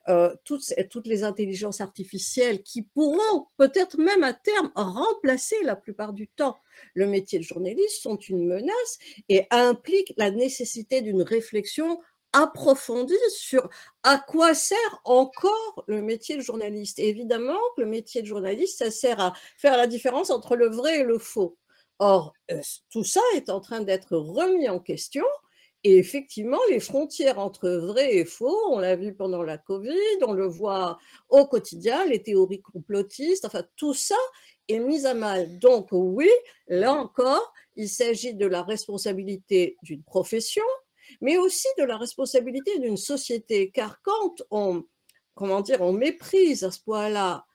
euh, toutes, toutes les intelligences artificielles qui pourront peut-être même à terme remplacer la plupart du temps le métier de journaliste sont une menace et impliquent la nécessité d'une réflexion approfondie sur à quoi sert encore le métier de journaliste. évidemment le métier de journaliste, ça sert à faire la différence entre le vrai et le faux. Or, euh, tout ça est en train d'être remis en question et effectivement, les frontières entre vrai et faux, on l'a vu pendant la Covid, on le voit au quotidien, les théories complotistes, enfin tout ça est mis à mal. Donc oui, là encore, il s'agit de la responsabilité d'une profession, mais aussi de la responsabilité d'une société, car quand on, comment dire, on méprise à ce point-là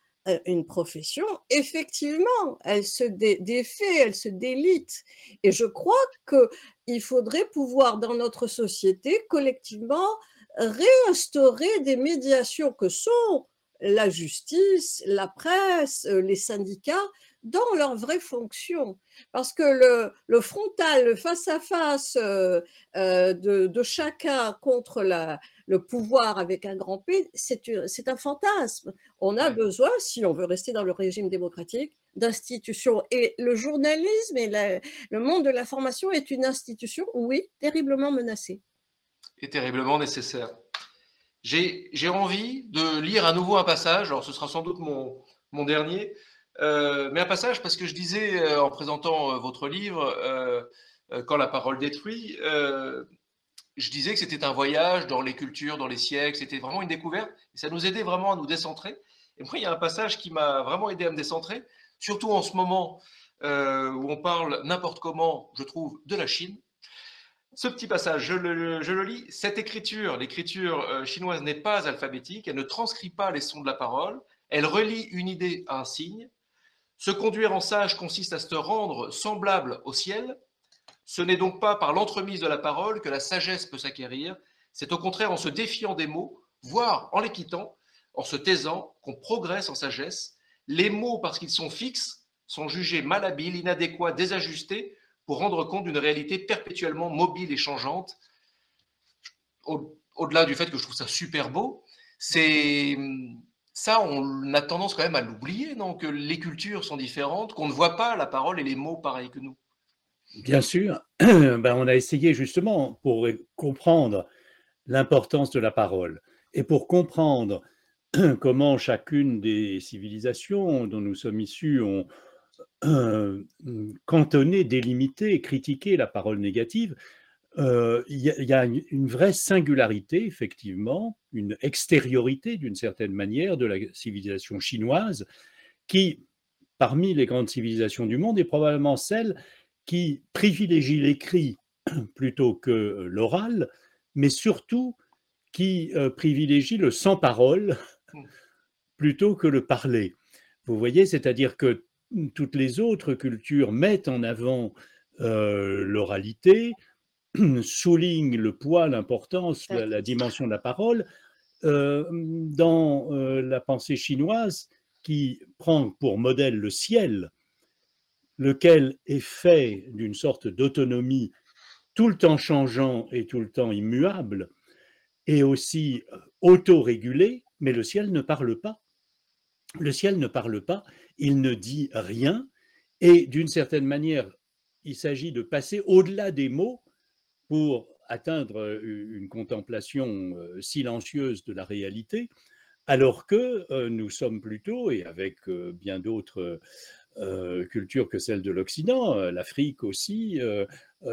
une profession, effectivement, elle se défait, elle se délite. Et je crois qu'il faudrait pouvoir, dans notre société, collectivement, réinstaurer des médiations que sont la justice, la presse, euh, les syndicats, dans leur vraie fonction. Parce que le, frontal, le face-à-face euh, de, chacun contre la, le pouvoir avec un grand P, c'est un fantasme. On a besoin, si on veut rester dans le régime démocratique, d'institutions. Et le journalisme et le monde de l'information est une institution, oui, terriblement menacée. Et terriblement nécessaire. J'ai envie de lire à nouveau un passage, alors ce sera sans doute mon, mon dernier, euh, mais un passage parce que je disais euh, en présentant euh, votre livre, Quand la parole détruit, je disais que c'était un voyage dans les cultures, dans les siècles, c'était vraiment une découverte, et ça nous aidait vraiment à nous décentrer. Et moi, il y a un passage qui m'a vraiment aidé à me décentrer, surtout en ce moment euh, où on parle n'importe comment, je trouve, de la Chine. Ce petit passage, je le, lis. Cette écriture, l'écriture euh, chinoise n'est pas alphabétique, elle ne transcrit pas les sons de la parole, elle relie une idée à un signe. Se conduire en sage consiste à se rendre semblable au ciel, ce n'est donc pas par l'entremise de la parole que la sagesse peut s'acquérir, c'est au contraire en se défiant des mots, voire en les quittant, en se taisant, qu'on progresse en sagesse. Les mots, parce qu'ils sont fixes, sont jugés malhabiles, inadéquats, désajustés, pour rendre compte d'une réalité perpétuellement mobile et changeante. Au-delà du fait que je trouve ça super beau, c'est ça, on a tendance quand même à l'oublier, non? Que les cultures sont différentes, qu'on ne voit pas la parole et les mots pareils que nous. Bien sûr, ben, on a essayé justement pour comprendre l'importance de la parole et pour comprendre comment chacune des civilisations dont nous sommes issus ont euh, cantonné, délimité, critiqué la parole négative. Euh, il y, a une vraie singularité, effectivement, une extériorité d'une certaine manière de la civilisation chinoise qui, parmi les grandes civilisations du monde, est probablement celle qui privilégie l'écrit plutôt que l'oral, mais surtout qui euh, privilégie le sans-parole mmh. plutôt que le parler. Vous voyez, c'est-à-dire que toutes les autres cultures mettent en avant euh, l'oralité, soulignent le poids, l'importance, la, dimension de la parole. Euh, dans la pensée chinoise, qui prend pour modèle le ciel, lequel est fait d'une sorte d'autonomie tout le temps changeant et tout le temps immuable, et aussi euh, autorégulé, mais le ciel ne parle pas. Le ciel ne parle pas, il ne dit rien, et d'une certaine manière, il s'agit de passer au-delà des mots pour atteindre euh, une contemplation euh, silencieuse de la réalité, alors que nous sommes plutôt, et avec bien d'autres culture que celle de l'Occident, euh, l'Afrique aussi, euh,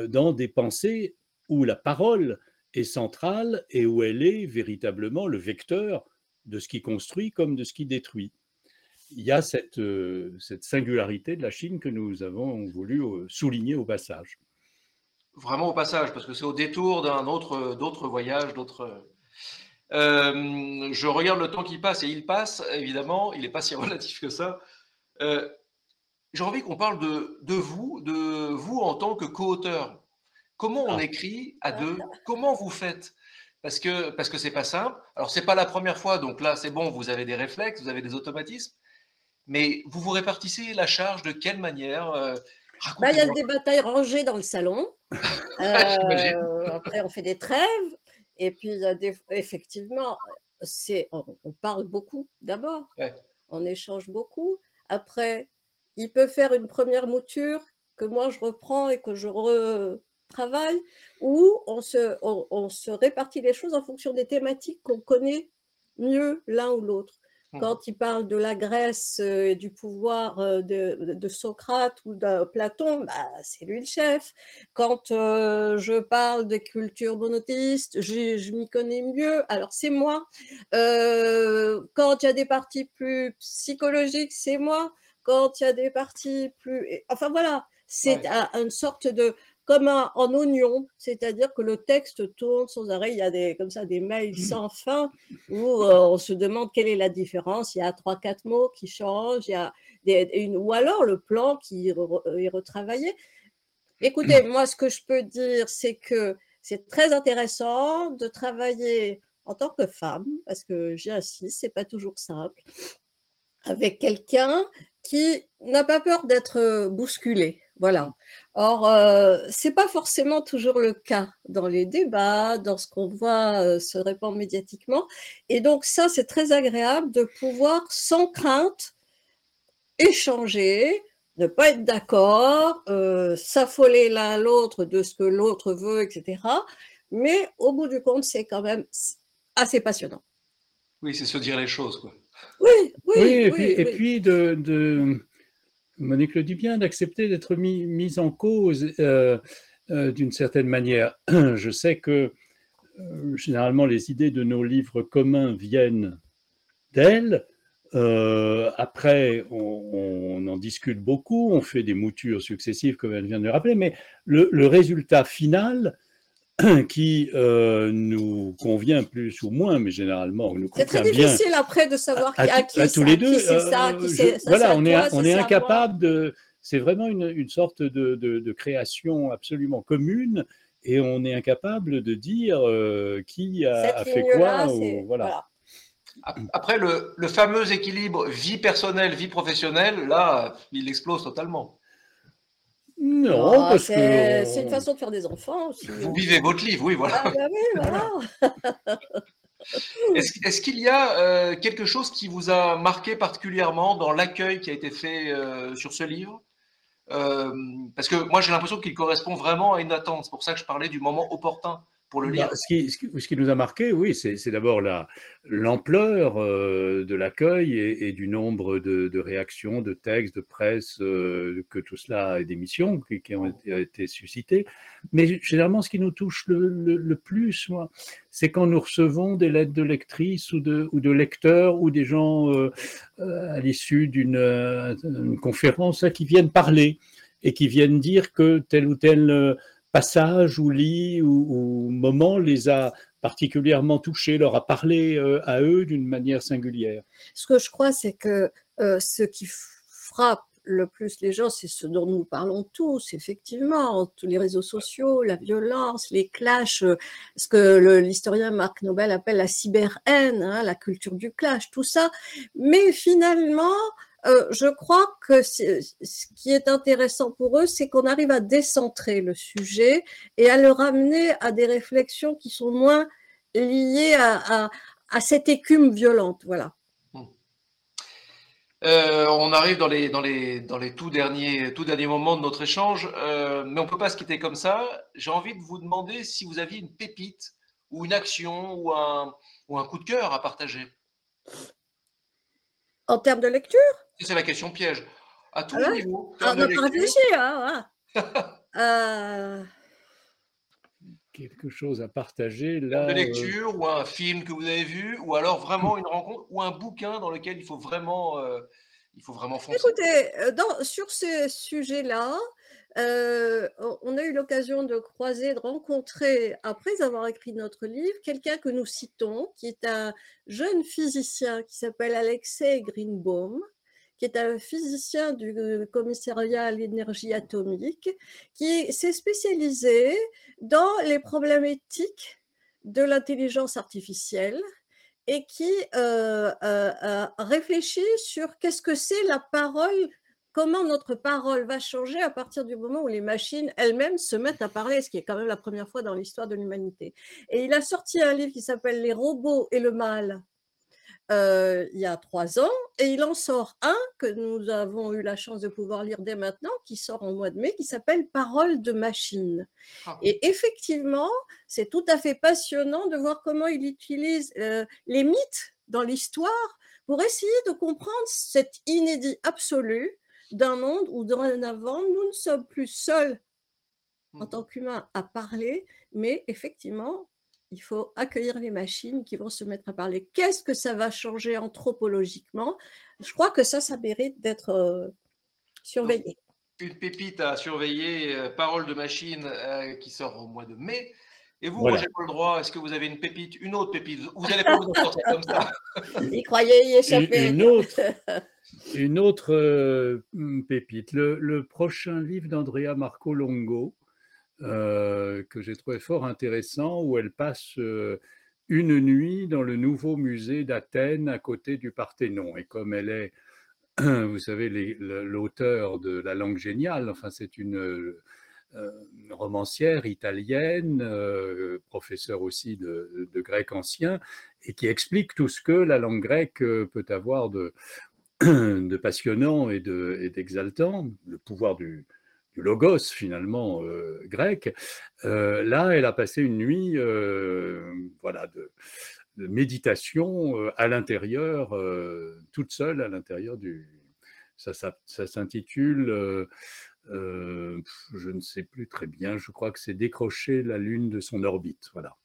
dans des pensées où la parole est centrale et où elle est véritablement le vecteur de ce qui construit comme de ce qui détruit. Il y a cette, cette singularité de la Chine que nous avons voulu souligner au passage. Vraiment au passage, parce que c'est au détour d'un autre, d'autres voyages, d'autres. je regarde le temps qui passe et il passe, évidemment, il n'est pas si relatif que ça j'ai envie qu'on parle de, de, vous, de vous en tant que co-auteur. Comment on ah. écrit à deux? Comment vous faites? Parce que parce que c'est pas simple. Alors c'est pas la première fois, donc là c'est bon, vous avez des réflexes, vous avez des automatismes, mais vous vous répartissez la charge de quelle manière? Euh, Bah, il y a des batailles rangées dans le salon. Euh, après, on fait des trêves. Et puis, effectivement, c'est, on, parle beaucoup d'abord. On échange beaucoup. Après, il peut faire une première mouture que moi je reprends et que je retravaille, ou on se, on se répartit les choses en fonction des thématiques qu'on connaît mieux l'un ou l'autre. Mmh. Quand il parle de la Grèce euh, et du pouvoir euh, de, Socrate ou de Platon, bah, c'est lui le chef. Quand euh, je parle de culture monothéiste, je, m'y connais mieux, alors c'est moi. quand il y a des parties plus psychologiques, c'est moi. Quand il y a des parties plus... Enfin voilà, c'est une sorte de comme un, en oignon, c'est-à-dire que le texte tourne sans arrêt. Il y a des, comme ça des mails mmh. sans fin où euh, on se demande quelle est la différence. Il y a trois, quatre mots qui changent, il y a une, ou alors le plan qui est retravaillé. Écoutez, mmh. moi, ce que je peux dire, c'est que c'est très intéressant de travailler en tant que femme, parce que j'insiste, c'est pas toujours simple, avec quelqu'un qui n'a pas peur d'être bousculé. Voilà. Or, euh, ce n'est pas forcément toujours le cas dans les débats, dans ce qu'on voit euh, se répandre médiatiquement. Et donc, ça, c'est très agréable de pouvoir, sans crainte, échanger, ne pas être d'accord, euh, s'affoler l'un l'autre de ce que l'autre veut, etc. Mais au bout du compte, c'est quand même assez passionnant. Oui, c'est se dire les choses. Quoi. Oui, oui. oui, et, puis, et puis de Monique le dit bien, d'accepter d'être mis, mise en cause euh, euh, d'une certaine manière. Je sais que euh, généralement les idées de nos livres communs viennent d'elle. après, on, en discute beaucoup, on fait des moutures successives, comme elle vient de le rappeler, mais le résultat final, qui euh, nous convient plus ou moins, mais généralement nous convient bien. C'est très difficile après de savoir à, à, qui, tous les deux. c'est ça, qui euh, voilà, on est, on est incapable de. C'est vraiment une, une sorte de, de, création absolument commune et on est incapable de dire euh, qui a, fait quoi. voilà. Après, le, le, fameux équilibre vie personnelle, vie professionnelle, là, il explose totalement. Non, ah, parce que. C'est une façon de faire des enfants aussi. Vous vivez votre livre, oui, voilà. Ah, bah oui, voilà. Est-ce qu'il y a euh, quelque chose qui vous a marqué particulièrement dans l'accueil qui a été fait euh, sur ce livre? Euh, Parce que moi, j'ai l'impression qu'il correspond vraiment à une attente. C'est pour ça que je parlais du moment opportun pour le bah, Ce qui, ce, qui, nous a marqué, oui, c'est d'abord l'ampleur euh, de l'accueil et, du nombre de, réactions, de textes, de presse, euh, que tout cela et d'émissions qui, qui, ont été, été, suscitées. Mais généralement, ce qui nous touche le, plus, moi, c'est quand nous recevons des lettres de lectrices ou de, ou de lecteurs ou des gens euh, à l'issue d'une conférence qui viennent parler et qui viennent dire que tel ou tel passage ou lit ou, moment les a particulièrement touchés, leur a parlé euh, à eux d'une manière singulière Ce que je crois, c'est que euh, ce qui frappe le plus les gens, c'est ce dont nous parlons tous, effectivement, tous les réseaux sociaux, la violence, les clashs, euh, ce que l'historien Marc Nobel appelle la cyber-haine, hein, la culture du clash, tout ça. Mais finalement, euh, je crois que ce qui est intéressant pour eux, c'est qu'on arrive à décentrer le sujet et à le ramener à des réflexions qui sont moins liées à, cette écume violente. Voilà. Hmm. Euh, on arrive dans les, dans les, dans les tout, derniers, moments de notre échange, euh, mais on ne peut pas se quitter comme ça. J'ai envie de vous demander si vous aviez une pépite ou une action ou un coup de cœur à partager. En termes de lecture c'est la question piège. À tous les niveaux. On n'a pas réfléchi, hein, euh. Quelque chose à partager là. De euh, lecture ou un film que vous avez vu, ou alors vraiment une rencontre ou un bouquin dans lequel il faut vraiment, euh, il faut vraiment foncer. Écoutez, dans, sur ce sujet-là, euh, on a eu l'occasion de croiser, de rencontrer, après avoir écrit notre livre, quelqu'un que nous citons, qui est un jeune physicien qui s'appelle Alexei Greenbaum, qui est un physicien du euh, commissariat à l'énergie atomique, qui s'est spécialisé dans les problèmes éthiques de l'intelligence artificielle et qui euh, réfléchit sur qu'est-ce que c'est la parole comment notre parole va changer à partir du moment où les machines elles-mêmes se mettent à parler, ce qui est quand même la première fois dans l'histoire de l'humanité. Et il a sorti un livre qui s'appelle Les robots et le mal. Euh, il y a trois ans, et il en sort un que nous avons eu la chance de pouvoir lire dès maintenant, qui sort en mois de mai, qui s'appelle Parole de machine. Ah. Et effectivement, c'est tout à fait passionnant de voir comment il utilise euh, les mythes dans l'histoire pour essayer de comprendre cet inédit absolu d'un monde où dorénavant, nous ne sommes plus seuls en mmh. tant qu'humains à parler, mais effectivement, il faut accueillir les machines qui vont se mettre à parler. Qu'est-ce que ça va changer anthropologiquement? Je crois que ça, ça mérite d'être euh, surveillé. Une pépite à surveiller, euh, Parole de machine euh, qui sort au mois de mai. Et vous, Roger Paul Droit, est-ce que vous avez une pépite, une autre pépite? Vous n'allez pas vous en sortir comme ça. Il croyait y échapper. Une, autre, une autre pépite. Le, le, prochain livre d'Andrea Marco Longo, euh, que j'ai trouvé fort intéressant, où elle passe euh, une nuit dans le nouveau musée d'Athènes à côté du Parthénon. Et comme elle est, vous savez, l'auteur de La langue géniale, enfin c'est une euh, romancière italienne, professeure aussi de, grec ancien, et qui explique tout ce que la langue grecque peut avoir de, passionnant et d'exaltant, le pouvoir du, logos finalement euh, grec. Euh, là, elle a passé une nuit, euh, voilà, de, méditation à l'intérieur, toute seule à l'intérieur du. Ça, s'intitule. Je ne sais plus très bien, je crois que c'est décrocher la Lune de son orbite. Voilà.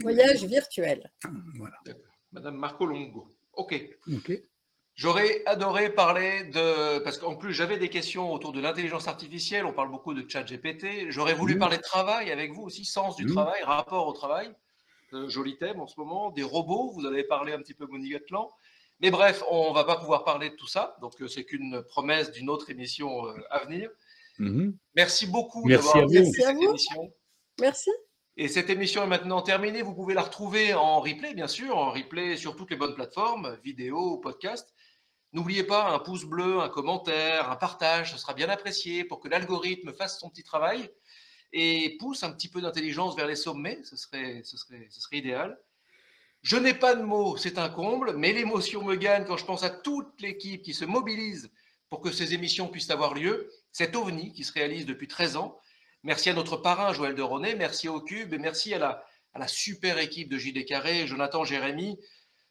Voyage virtuel. Voilà. Madame Marco Longo. OK. OK. J'aurais adoré parler de. Parce qu'en plus, j'avais des questions autour de l'intelligence artificielle. On parle beaucoup de chat GPT. J'aurais voulu mmh. parler de travail avec vous aussi, sens du mmh. travail, rapport au travail. Euh, joli thème en ce moment. Des robots, vous en avez parlé un petit peu, Monique Atlan. Mais bref, on ne va pas pouvoir parler de tout ça. Donc, euh, c'est qu'une promesse d'une autre émission euh, à venir. Mmh. Merci beaucoup d'avoir fait cette émission. Merci. Et cette émission est maintenant terminée. Vous pouvez la retrouver en replay, bien sûr, en replay sur toutes les bonnes plateformes, vidéo, podcast. N'oubliez pas un pouce bleu, un commentaire, un partage, ce sera bien apprécié pour que l'algorithme fasse son petit travail et pousse un petit peu d'intelligence vers les sommets, ce serait, ce serait, ce serait idéal. Je n'ai pas de mots, c'est un comble, mais l'émotion me gagne quand je pense à toute l'équipe qui se mobilise pour que ces émissions puissent avoir lieu. Cet ovni qui se réalise depuis 13 ans. Merci à notre parrain Joël de Ronet, merci au Cube et merci à la, super équipe de JD Carré, Jonathan, Jérémy,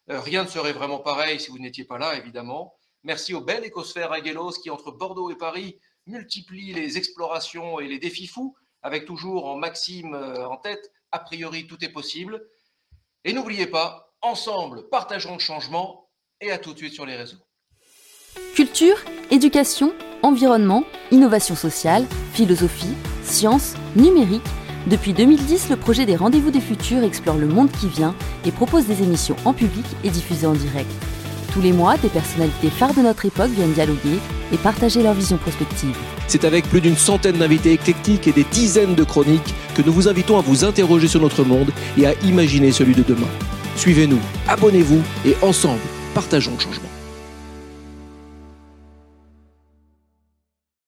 euh, rien ne serait vraiment pareil si vous n'étiez pas là, évidemment. Merci au bel écosphère Aguelos qui, entre Bordeaux et Paris, multiplie les explorations et les défis fous, avec toujours en maxime euh, en tête, a priori tout est possible. Et n'oubliez pas, ensemble, partageons le changement et à tout de suite sur les réseaux. Culture, éducation, environnement, innovation sociale, philosophie, sciences, numérique depuis 2010, le projet des Rendez-vous des Futurs explore le monde qui vient et propose des émissions en public et diffusées en direct. Tous les mois, des personnalités phares de notre époque viennent dialoguer et partager leur vision prospective. C'est avec plus d'une centaine d'invités éclectiques et des dizaines de chroniques que nous vous invitons à vous interroger sur notre monde et à imaginer celui de demain. Suivez-nous, abonnez-vous et ensemble, partageons le changement.